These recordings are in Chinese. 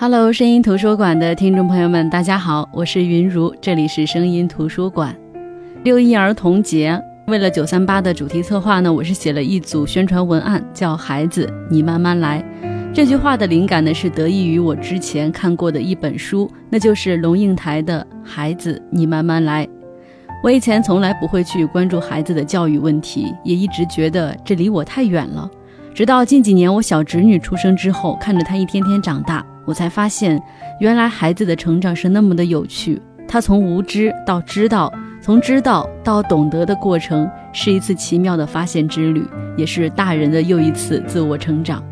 Hello，声音图书馆的听众朋友们，大家好，我是云如，这里是声音图书馆。六一儿童节，为了九三八的主题策划呢，我是写了一组宣传文案，叫“孩子，你慢慢来”。这句话的灵感呢，是得益于我之前看过的一本书，那就是龙应台的《孩子，你慢慢来》。我以前从来不会去关注孩子的教育问题，也一直觉得这离我太远了。直到近几年我小侄女出生之后，看着她一天天长大。我才发现，原来孩子的成长是那么的有趣。他从无知到知道，从知道到懂得的过程，是一次奇妙的发现之旅，也是大人的又一次自我成长。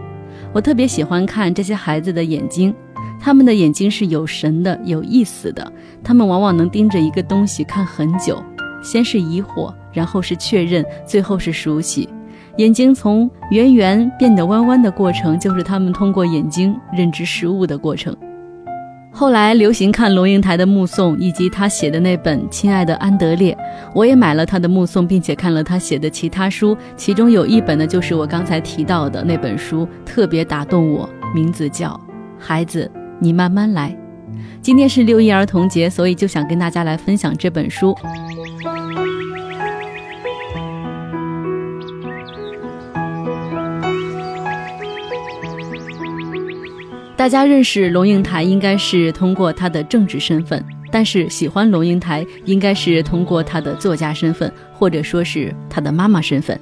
我特别喜欢看这些孩子的眼睛，他们的眼睛是有神的、有意思的。他们往往能盯着一个东西看很久，先是疑惑，然后是确认，最后是熟悉。眼睛从圆圆变得弯弯的过程，就是他们通过眼睛认知事物的过程。后来流行看龙应台的目送，以及他写的那本《亲爱的安德烈》，我也买了他的目送，并且看了他写的其他书，其中有一本呢，就是我刚才提到的那本书，特别打动我，名字叫《孩子，你慢慢来》。今天是六一儿童节，所以就想跟大家来分享这本书。大家认识龙应台应该是通过他的政治身份，但是喜欢龙应台应该是通过他的作家身份，或者说是他的妈妈身份。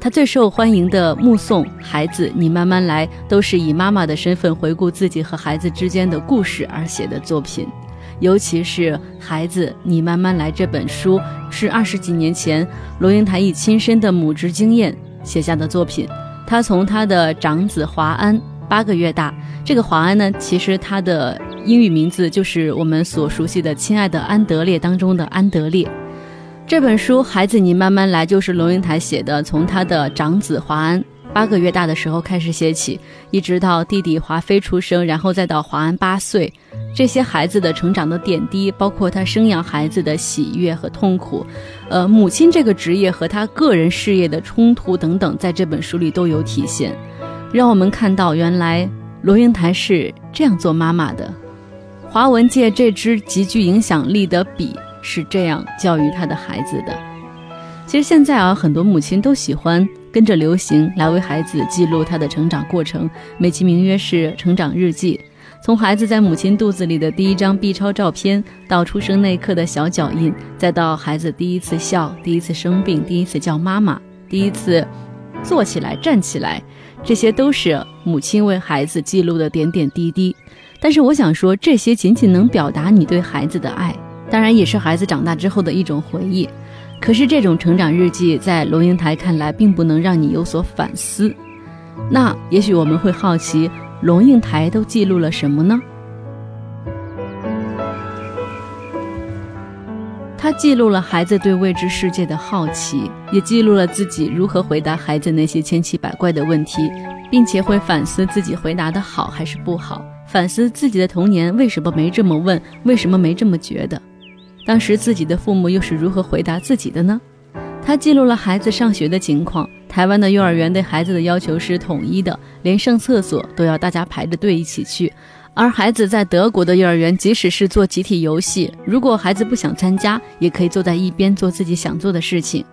他最受欢迎的《目送孩子，你慢慢来》都是以妈妈的身份回顾自己和孩子之间的故事而写的作品。尤其是《孩子，你慢慢来》这本书，是二十几年前龙应台以亲身的母职经验写下的作品。他从他的长子华安。八个月大，这个华安呢，其实他的英语名字就是我们所熟悉的《亲爱的安德烈》当中的安德烈。这本书，孩子你慢慢来，就是龙应台写的，从他的长子华安八个月大的时候开始写起，一直到弟弟华妃出生，然后再到华安八岁，这些孩子的成长的点滴，包括他生养孩子的喜悦和痛苦，呃，母亲这个职业和他个人事业的冲突等等，在这本书里都有体现。让我们看到，原来罗英台是这样做妈妈的。华文界这支极具影响力的笔是这样教育他的孩子的。其实现在啊，很多母亲都喜欢跟着流行来为孩子记录他的成长过程，美其名曰是成长日记。从孩子在母亲肚子里的第一张 B 超照片，到出生那一刻的小脚印，再到孩子第一次笑、第一次生病、第一次叫妈妈、第一次坐起来、站起来。这些都是母亲为孩子记录的点点滴滴，但是我想说，这些仅仅能表达你对孩子的爱，当然也是孩子长大之后的一种回忆。可是这种成长日记在龙应台看来，并不能让你有所反思。那也许我们会好奇，龙应台都记录了什么呢？记录了孩子对未知世界的好奇，也记录了自己如何回答孩子那些千奇百怪的问题，并且会反思自己回答的好还是不好，反思自己的童年为什么没这么问，为什么没这么觉得，当时自己的父母又是如何回答自己的呢？他记录了孩子上学的情况。台湾的幼儿园对孩子的要求是统一的，连上厕所都要大家排着队一起去。而孩子在德国的幼儿园，即使是做集体游戏，如果孩子不想参加，也可以坐在一边做自己想做的事情。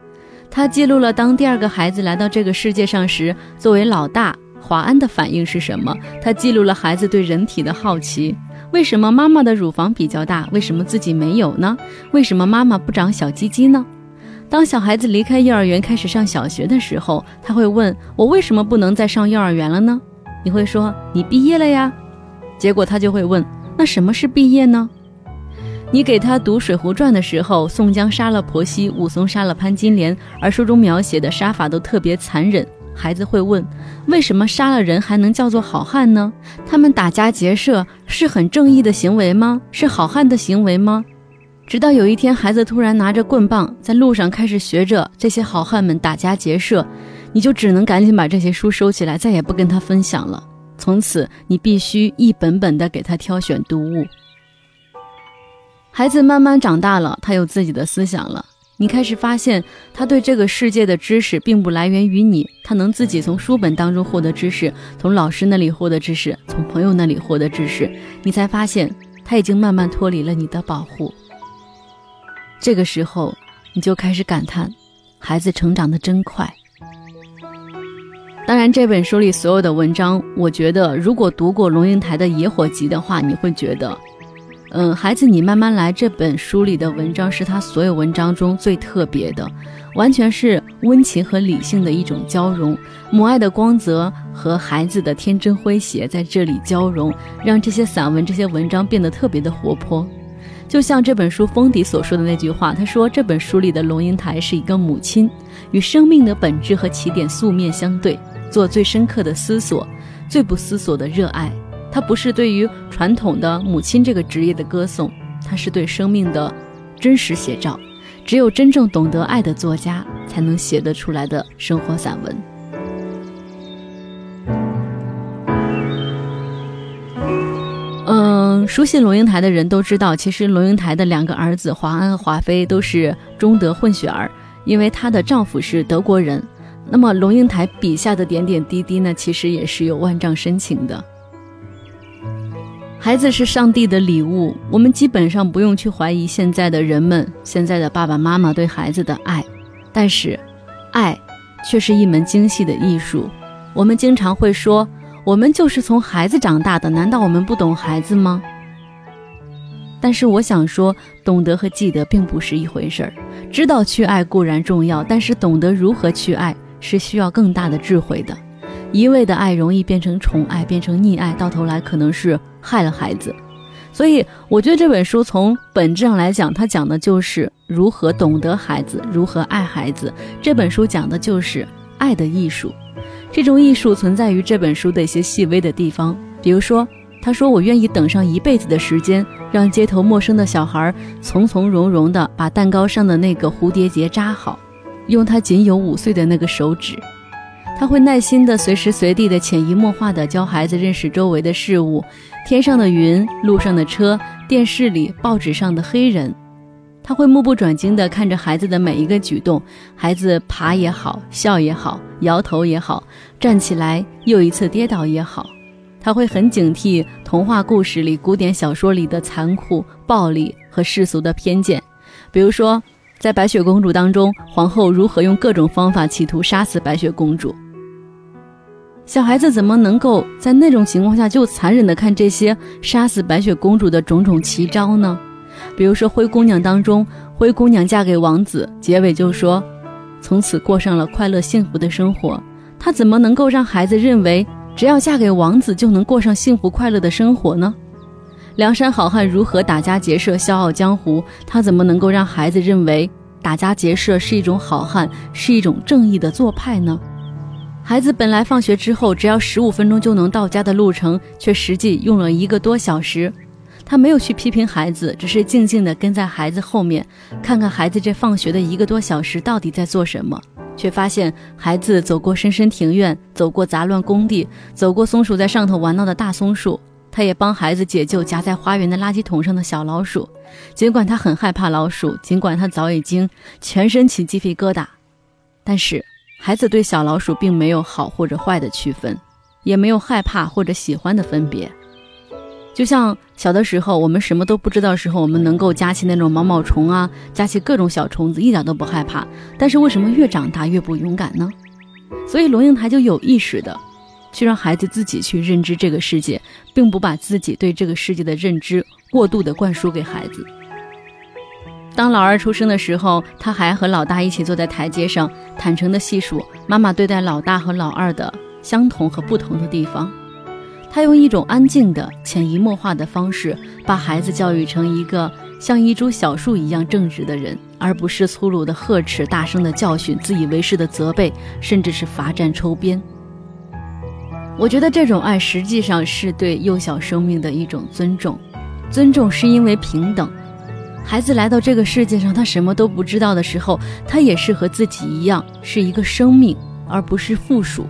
他记录了当第二个孩子来到这个世界上时，作为老大华安的反应是什么。他记录了孩子对人体的好奇：为什么妈妈的乳房比较大？为什么自己没有呢？为什么妈妈不长小鸡鸡呢？当小孩子离开幼儿园开始上小学的时候，他会问我为什么不能再上幼儿园了呢？你会说你毕业了呀。结果他就会问：“那什么是毕业呢？”你给他读《水浒传》的时候，宋江杀了婆媳，武松杀了潘金莲，而书中描写的杀法都特别残忍。孩子会问：“为什么杀了人还能叫做好汉呢？他们打家劫舍是很正义的行为吗？是好汉的行为吗？”直到有一天，孩子突然拿着棍棒在路上开始学着这些好汉们打家劫舍，你就只能赶紧把这些书收起来，再也不跟他分享了。从此，你必须一本本的给他挑选读物。孩子慢慢长大了，他有自己的思想了。你开始发现他对这个世界的知识并不来源于你，他能自己从书本当中获得知识，从老师那里获得知识，从朋友那里获得知识。你才发现他已经慢慢脱离了你的保护。这个时候，你就开始感叹，孩子成长的真快。当然，这本书里所有的文章，我觉得如果读过龙应台的《野火集》的话，你会觉得。嗯，孩子，你慢慢来。这本书里的文章是他所有文章中最特别的，完全是温情和理性的一种交融，母爱的光泽和孩子的天真诙谐在这里交融，让这些散文、这些文章变得特别的活泼。就像这本书封底所说的那句话，他说这本书里的龙应台是一个母亲，与生命的本质和起点素面相对，做最深刻的思索，最不思索的热爱。它不是对于传统的母亲这个职业的歌颂，它是对生命的真实写照。只有真正懂得爱的作家，才能写得出来的生活散文。嗯，熟悉龙应台的人都知道，其实龙应台的两个儿子华安华妃都是中德混血儿，因为她的丈夫是德国人。那么龙应台笔下的点点滴滴呢，其实也是有万丈深情的。孩子是上帝的礼物，我们基本上不用去怀疑现在的人们、现在的爸爸妈妈对孩子的爱，但是，爱却是一门精细的艺术。我们经常会说，我们就是从孩子长大的，难道我们不懂孩子吗？但是我想说，懂得和记得并不是一回事儿。知道去爱固然重要，但是懂得如何去爱是需要更大的智慧的。一味的爱容易变成宠爱，变成溺爱，到头来可能是。害了孩子，所以我觉得这本书从本质上来讲，它讲的就是如何懂得孩子，如何爱孩子。这本书讲的就是爱的艺术，这种艺术存在于这本书的一些细微的地方。比如说，他说：“我愿意等上一辈子的时间，让街头陌生的小孩从从容容地把蛋糕上的那个蝴蝶结扎好，用他仅有五岁的那个手指。”他会耐心地、随时随地地、潜移默化地教孩子认识周围的事物，天上的云、路上的车、电视里、报纸上的黑人。他会目不转睛地看着孩子的每一个举动，孩子爬也好，笑也好，摇头也好，站起来又一次跌倒也好。他会很警惕童话故事里、古典小说里的残酷、暴力和世俗的偏见，比如说，在白雪公主当中，皇后如何用各种方法企图杀死白雪公主。小孩子怎么能够在那种情况下就残忍的看这些杀死白雪公主的种种奇招呢？比如说《灰姑娘》当中，灰姑娘嫁给王子，结尾就说，从此过上了快乐幸福的生活。她怎么能够让孩子认为只要嫁给王子就能过上幸福快乐的生活呢？梁山好汉如何打家劫舍、笑傲江湖？他怎么能够让孩子认为打家劫舍是一种好汉，是一种正义的做派呢？孩子本来放学之后只要十五分钟就能到家的路程，却实际用了一个多小时。他没有去批评孩子，只是静静地跟在孩子后面，看看孩子这放学的一个多小时到底在做什么。却发现孩子走过深深庭院，走过杂乱工地，走过松鼠在上头玩闹的大松树。他也帮孩子解救夹在花园的垃圾桶上的小老鼠。尽管他很害怕老鼠，尽管他早已经全身起鸡皮疙瘩，但是。孩子对小老鼠并没有好或者坏的区分，也没有害怕或者喜欢的分别。就像小的时候，我们什么都不知道时候，我们能够夹起那种毛毛虫啊，夹起各种小虫子，一点都不害怕。但是为什么越长大越不勇敢呢？所以龙应台就有意识的，去让孩子自己去认知这个世界，并不把自己对这个世界的认知过度的灌输给孩子。当老二出生的时候，他还和老大一起坐在台阶上，坦诚的细数妈妈对待老大和老二的相同和不同的地方。他用一种安静的、潜移默化的方式，把孩子教育成一个像一株小树一样正直的人，而不是粗鲁的呵斥、大声的教训、自以为是的责备，甚至是罚站抽鞭。我觉得这种爱实际上是对幼小生命的一种尊重，尊重是因为平等。孩子来到这个世界上，他什么都不知道的时候，他也是和自己一样，是一个生命，而不是附属。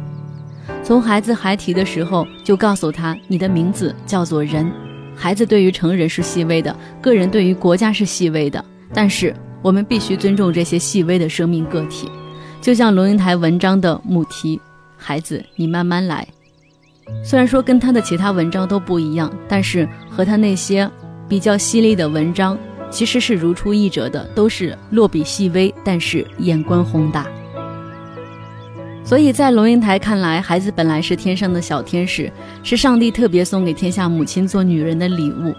从孩子孩提的时候，就告诉他，你的名字叫做人。孩子对于成人是细微的，个人对于国家是细微的，但是我们必须尊重这些细微的生命个体。就像龙应台文章的母题“孩子，你慢慢来”，虽然说跟他的其他文章都不一样，但是和他那些比较犀利的文章其实是如出一辙的，都是落笔细微，但是眼观宏大。所以在龙应台看来，孩子本来是天上的小天使，是上帝特别送给天下母亲做女人的礼物。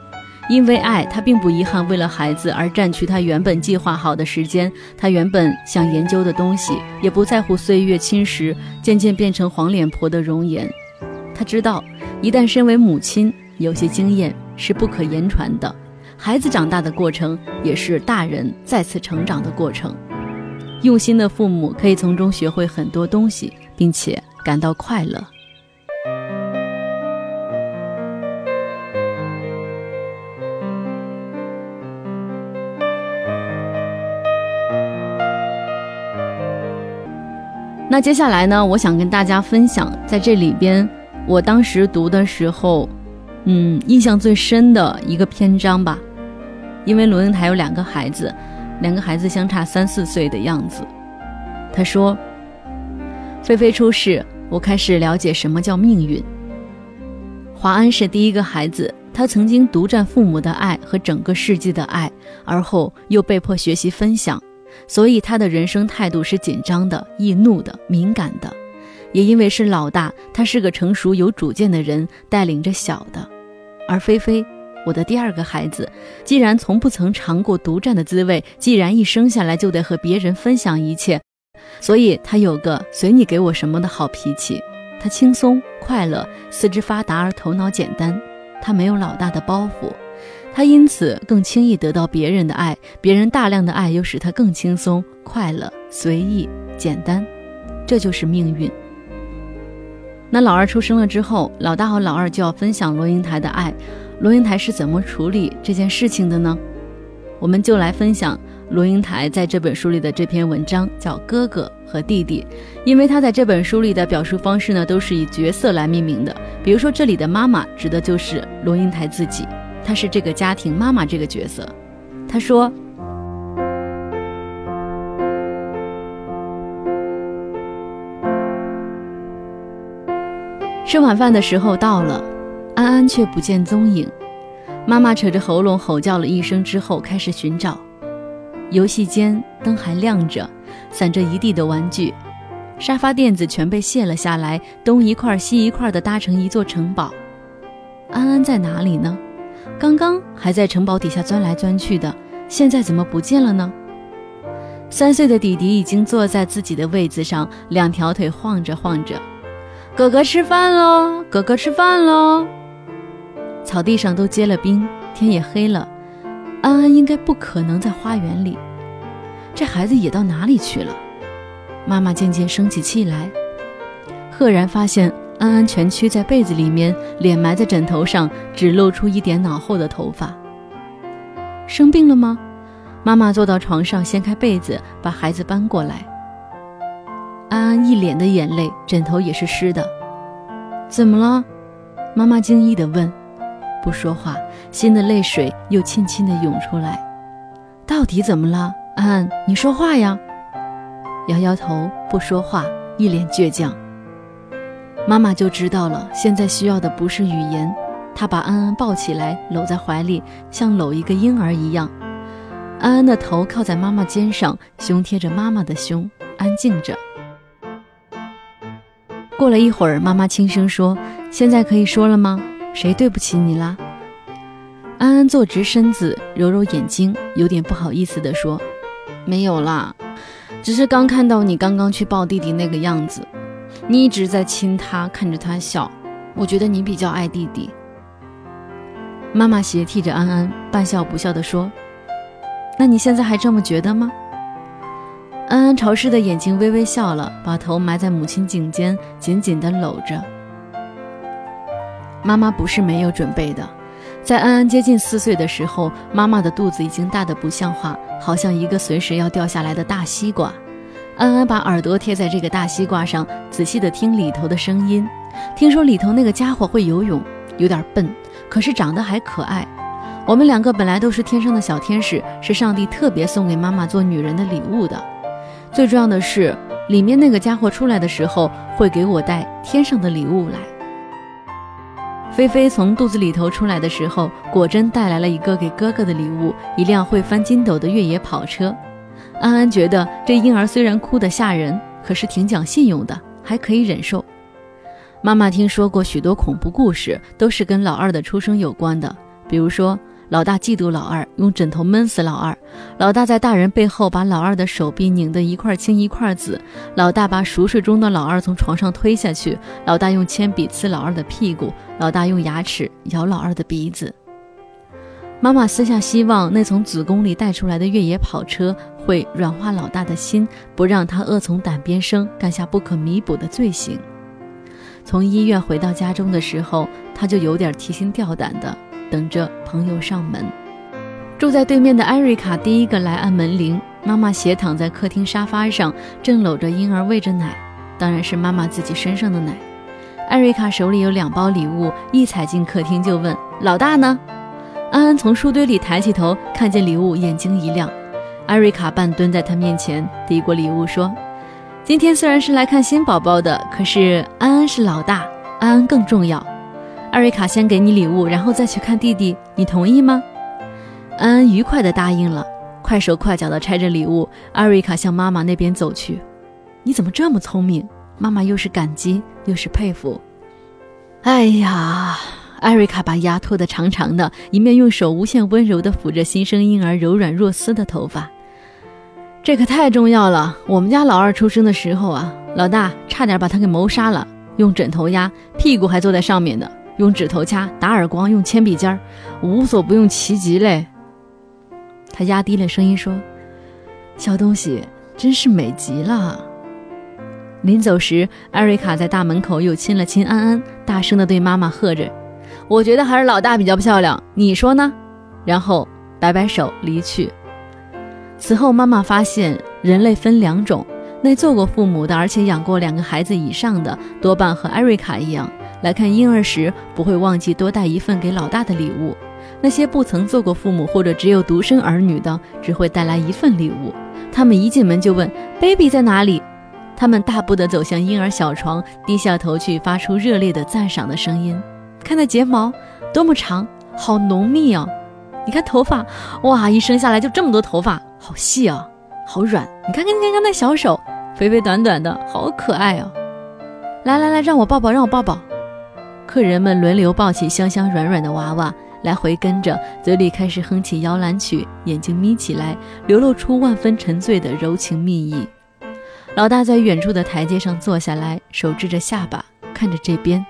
因为爱，他并不遗憾为了孩子而占据他原本计划好的时间，他原本想研究的东西，也不在乎岁月侵蚀，渐渐变成黄脸婆的容颜。他知道，一旦身为母亲，有些经验是不可言传的。孩子长大的过程，也是大人再次成长的过程。用心的父母可以从中学会很多东西，并且感到快乐。那接下来呢？我想跟大家分享，在这里边，我当时读的时候，嗯，印象最深的一个篇章吧。因为罗英台有两个孩子，两个孩子相差三四岁的样子。他说：“菲菲出世，我开始了解什么叫命运。华安是第一个孩子，他曾经独占父母的爱和整个世界的爱，而后又被迫学习分享。”所以他的人生态度是紧张的、易怒的、敏感的，也因为是老大，他是个成熟有主见的人，带领着小的。而菲菲，我的第二个孩子，既然从不曾尝过独占的滋味，既然一生下来就得和别人分享一切，所以他有个随你给我什么的好脾气。他轻松快乐，四肢发达而头脑简单，他没有老大的包袱。他因此更轻易得到别人的爱，别人大量的爱又使他更轻松、快乐、随意、简单，这就是命运。那老二出生了之后，老大和老二就要分享罗英台的爱，罗英台是怎么处理这件事情的呢？我们就来分享罗英台在这本书里的这篇文章，叫《哥哥和弟弟》，因为他在这本书里的表述方式呢，都是以角色来命名的，比如说这里的妈妈指的就是罗英台自己。她是这个家庭妈妈这个角色，她说：“吃晚饭的时候到了，安安却不见踪影。妈妈扯着喉咙吼叫了一声之后，开始寻找。游戏间灯还亮着，散着一地的玩具，沙发垫子全被卸了下来，东一块西一块的搭成一座城堡。安安在哪里呢？”刚刚还在城堡底下钻来钻去的，现在怎么不见了呢？三岁的弟弟已经坐在自己的位子上，两条腿晃着晃着。哥哥吃饭喽！哥哥吃饭喽！草地上都结了冰，天也黑了。安安应该不可能在花园里，这孩子也到哪里去了？妈妈渐渐生起气来，赫然发现。安安蜷曲在被子里面，脸埋在枕头上，只露出一点脑后的头发。生病了吗？妈妈坐到床上，掀开被子，把孩子搬过来。安安一脸的眼泪，枕头也是湿的。怎么了？妈妈惊异地问。不说话，新的泪水又轻轻地涌出来。到底怎么了？安安，你说话呀！摇摇头，不说话，一脸倔强。妈妈就知道了，现在需要的不是语言。她把安安抱起来，搂在怀里，像搂一个婴儿一样。安安的头靠在妈妈肩上，胸贴着妈妈的胸，安静着。过了一会儿，妈妈轻声说：“现在可以说了吗？谁对不起你啦？”安安坐直身子，揉揉眼睛，有点不好意思地说：“没有啦，只是刚看到你刚刚去抱弟弟那个样子。”你一直在亲他，看着他笑，我觉得你比较爱弟弟。妈妈斜替着安安，半笑不笑地说：“那你现在还这么觉得吗？”安安潮湿的眼睛微微笑了，把头埋在母亲颈间，紧紧地搂着。妈妈不是没有准备的，在安安接近四岁的时候，妈妈的肚子已经大得不像话，好像一个随时要掉下来的大西瓜。安安把耳朵贴在这个大西瓜上，仔细地听里头的声音。听说里头那个家伙会游泳，有点笨，可是长得还可爱。我们两个本来都是天上的小天使，是上帝特别送给妈妈做女人的礼物的。最重要的是，里面那个家伙出来的时候会给我带天上的礼物来。菲菲从肚子里头出来的时候，果真带来了一个给哥哥的礼物——一辆会翻筋斗的越野跑车。安安觉得这婴儿虽然哭得吓人，可是挺讲信用的，还可以忍受。妈妈听说过许多恐怖故事，都是跟老二的出生有关的，比如说。老大嫉妒老二，用枕头闷死老二。老大在大人背后把老二的手臂拧得一块青一块紫。老大把熟睡中的老二从床上推下去。老大用铅笔刺老二的屁股。老大用牙齿咬老二的鼻子。妈妈私下希望那从子宫里带出来的越野跑车会软化老大的心，不让他恶从胆边生，干下不可弥补的罪行。从医院回到家中的时候，他就有点提心吊胆的。等着朋友上门。住在对面的艾瑞卡第一个来按门铃。妈妈斜躺在客厅沙发上，正搂着婴儿喂着奶，当然是妈妈自己身上的奶。艾瑞卡手里有两包礼物，一踩进客厅就问：“老大呢？”安安从书堆里抬起头，看见礼物，眼睛一亮。艾瑞卡半蹲在他面前，递过礼物说：“今天虽然是来看新宝宝的，可是安安是老大，安安更重要。”艾瑞卡先给你礼物，然后再去看弟弟，你同意吗？安安愉快地答应了，快手快脚地拆着礼物。艾瑞卡向妈妈那边走去。你怎么这么聪明？妈妈又是感激又是佩服。哎呀，艾瑞卡把牙拖得长长的，一面用手无限温柔地抚着新生婴儿柔软若丝的头发。这可太重要了。我们家老二出生的时候啊，老大差点把他给谋杀了，用枕头压，屁股还坐在上面呢。用指头掐，打耳光，用铅笔尖儿，无所不用其极嘞。他压低了声音说：“小东西真是美极了。”临走时，艾瑞卡在大门口又亲了亲安安，大声的对妈妈喝着：“我觉得还是老大比较漂亮，你说呢？”然后摆摆手离去。此后，妈妈发现人类分两种：那做过父母的，而且养过两个孩子以上的，多半和艾瑞卡一样。来看婴儿时，不会忘记多带一份给老大的礼物。那些不曾做过父母或者只有独生儿女的，只会带来一份礼物。他们一进门就问：“baby 在哪里？”他们大步地走向婴儿小床，低下头去，发出热烈的赞赏的声音。看那睫毛多么长，好浓密啊！你看头发，哇，一生下来就这么多头发，好细啊，好软。你看看，你看看那小手，肥肥短短的，好可爱啊！来来来，让我抱抱，让我抱抱。客人们轮流抱起香香软软的娃娃，来回跟着，嘴里开始哼起摇篮曲，眼睛眯起来，流露出万分沉醉的柔情蜜意。老大在远处的台阶上坐下来，手支着下巴，看着这边，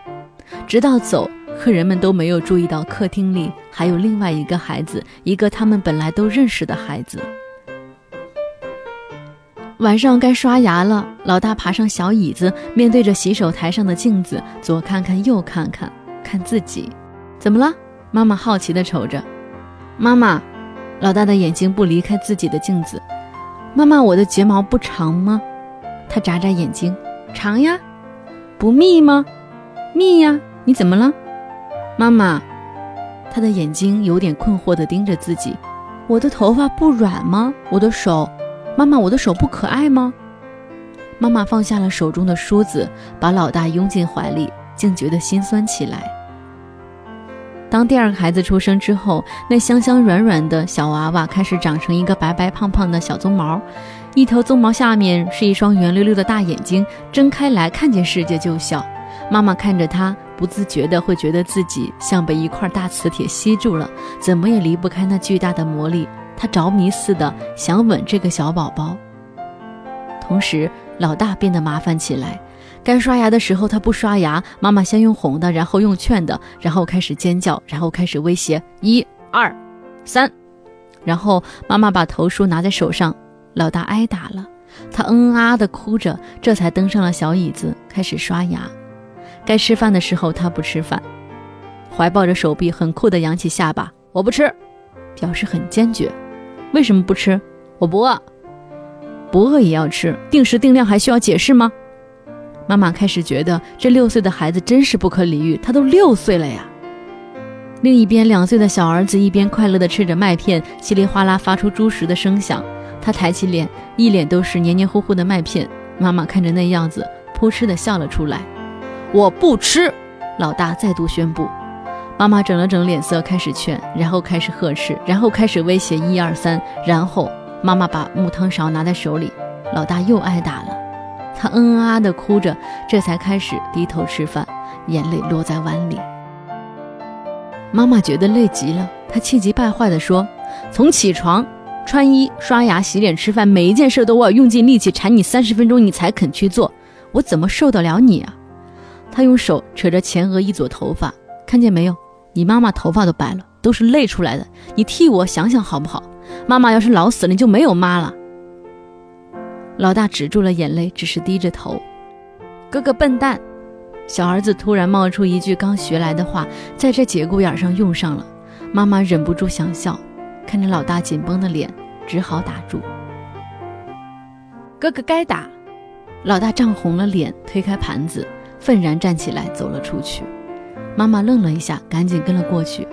直到走，客人们都没有注意到客厅里还有另外一个孩子，一个他们本来都认识的孩子。晚上该刷牙了，老大爬上小椅子，面对着洗手台上的镜子，左看看右看看，看自己，怎么了？妈妈好奇地瞅着。妈妈，老大的眼睛不离开自己的镜子。妈妈，我的睫毛不长吗？他眨眨眼睛，长呀。不密吗？密呀。你怎么了？妈妈，他的眼睛有点困惑地盯着自己。我的头发不软吗？我的手。妈妈，我的手不可爱吗？妈妈放下了手中的梳子，把老大拥进怀里，竟觉得心酸起来。当第二个孩子出生之后，那香香软软的小娃娃开始长成一个白白胖胖的小棕毛，一头棕毛下面是一双圆溜溜的大眼睛，睁开来看见世界就笑。妈妈看着他，不自觉的会觉得自己像被一块大磁铁吸住了，怎么也离不开那巨大的魔力。他着迷似的想吻这个小宝宝，同时老大变得麻烦起来。该刷牙的时候他不刷牙，妈妈先用哄的，然后用劝的，然后开始尖叫，然后开始威胁：一、二、三。然后妈妈把头梳拿在手上，老大挨打了。他嗯啊的哭着，这才登上了小椅子开始刷牙。该吃饭的时候他不吃饭，怀抱着手臂很酷的扬起下巴，我不吃，表示很坚决。为什么不吃？我不饿，不饿也要吃。定时定量还需要解释吗？妈妈开始觉得这六岁的孩子真是不可理喻。他都六岁了呀！另一边，两岁的小儿子一边快乐地吃着麦片，稀里哗啦发出猪食的声响。他抬起脸，一脸都是黏黏糊糊的麦片。妈妈看着那样子，扑哧地笑了出来。我不吃，老大再度宣布。妈妈整了整脸色，开始劝，然后开始呵斥，然后开始威胁，一二三，然后妈妈把木汤勺拿在手里，老大又挨打了。他嗯啊的哭着，这才开始低头吃饭，眼泪落在碗里。妈妈觉得累极了，她气急败坏地说：“从起床、穿衣、刷牙、洗脸、吃饭，每一件事都要用尽力气缠你三十分钟，你才肯去做，我怎么受得了你啊？”她用手扯着前额一撮头发，看见没有？你妈妈头发都白了，都是累出来的。你替我想想好不好？妈妈要是老死了，你就没有妈了。老大止住了眼泪，只是低着头。哥哥笨蛋！小儿子突然冒出一句刚学来的话，在这节骨眼上用上了。妈妈忍不住想笑，看着老大紧绷的脸，只好打住。哥哥该打！老大涨红了脸，推开盘子，愤然站起来走了出去。妈妈愣了一下，赶紧跟了过去。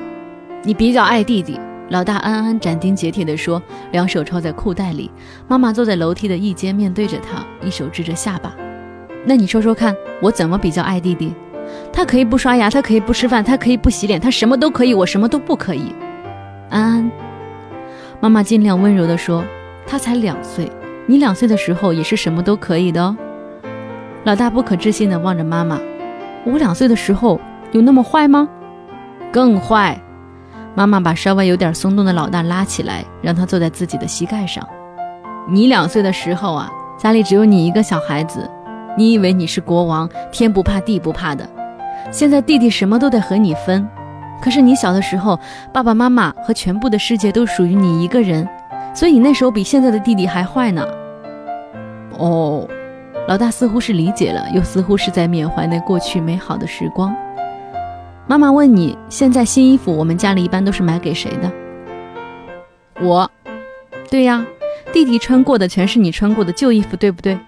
你比较爱弟弟。老大安安斩钉截铁地说，两手抄在裤袋里。妈妈坐在楼梯的一间，面对着他，一手支着下巴。那你说说看，我怎么比较爱弟弟？他可以不刷牙，他可以不吃饭，他可以不洗脸，他什么都可以，我什么都不可以。安安，妈妈尽量温柔地说，他才两岁，你两岁的时候也是什么都可以的哦。老大不可置信地望着妈妈，我两岁的时候。有那么坏吗？更坏！妈妈把稍微有点松动的老大拉起来，让他坐在自己的膝盖上。你两岁的时候啊，家里只有你一个小孩子，你以为你是国王，天不怕地不怕的。现在弟弟什么都得和你分，可是你小的时候，爸爸妈妈和全部的世界都属于你一个人，所以你那时候比现在的弟弟还坏呢。哦，老大似乎是理解了，又似乎是在缅怀那过去美好的时光。妈妈问你，现在新衣服我们家里一般都是买给谁的？我。对呀，弟弟穿过的全是你穿过的旧衣服，对不对？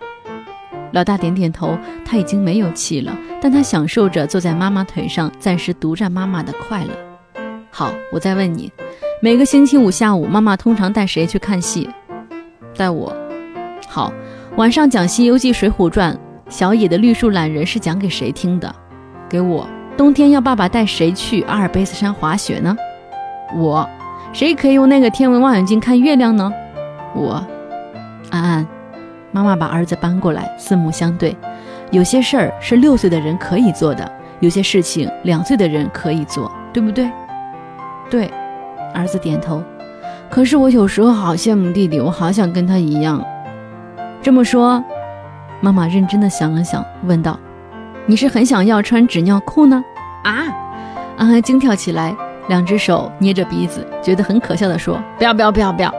老大点点头，他已经没有气了，但他享受着坐在妈妈腿上，暂时独占妈妈的快乐。好，我再问你，每个星期五下午，妈妈通常带谁去看戏？带我。好，晚上讲《西游记》《水浒传》，小野的绿树懒人是讲给谁听的？给我。冬天要爸爸带谁去阿尔卑斯山滑雪呢？我。谁可以用那个天文望远镜看月亮呢？我。安安，妈妈把儿子搬过来，四目相对。有些事儿是六岁的人可以做的，有些事情两岁的人可以做，对不对？对。儿子点头。可是我有时候好羡慕弟弟，我好想跟他一样。这么说，妈妈认真的想了想，问道。你是很想要穿纸尿裤呢？啊！安安惊跳起来，两只手捏着鼻子，觉得很可笑的说：“不要不要不要不要！”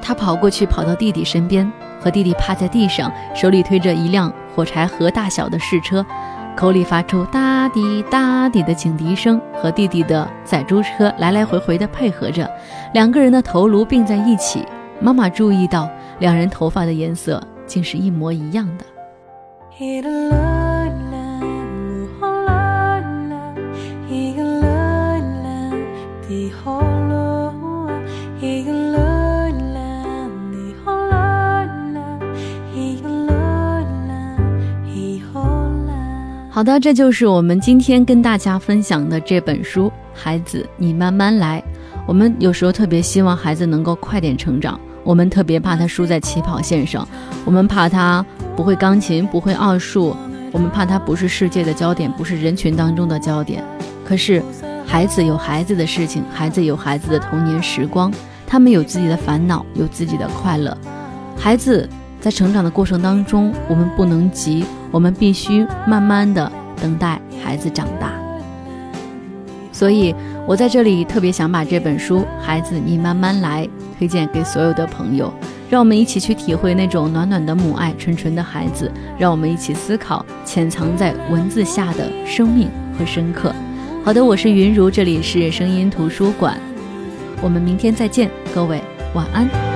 他跑过去，跑到弟弟身边，和弟弟趴在地上，手里推着一辆火柴盒大小的试车，口里发出哒滴哒滴的警笛声，和弟弟的载猪车来来回回的配合着，两个人的头颅并在一起。妈妈注意到，两人头发的颜色竟是一模一样的。好的，这就是我们今天跟大家分享的这本书。孩子，你慢慢来。我们有时候特别希望孩子能够快点成长，我们特别怕他输在起跑线上，我们怕他不会钢琴，不会奥数，我们怕他不是世界的焦点，不是人群当中的焦点。可是，孩子有孩子的事情，孩子有孩子的童年时光，他们有自己的烦恼，有自己的快乐。孩子在成长的过程当中，我们不能急。我们必须慢慢的等待孩子长大，所以我在这里特别想把这本书《孩子，你慢慢来》推荐给所有的朋友，让我们一起去体会那种暖暖的母爱、纯纯的孩子，让我们一起思考潜藏在文字下的生命和深刻。好的，我是云如，这里是声音图书馆，我们明天再见，各位晚安。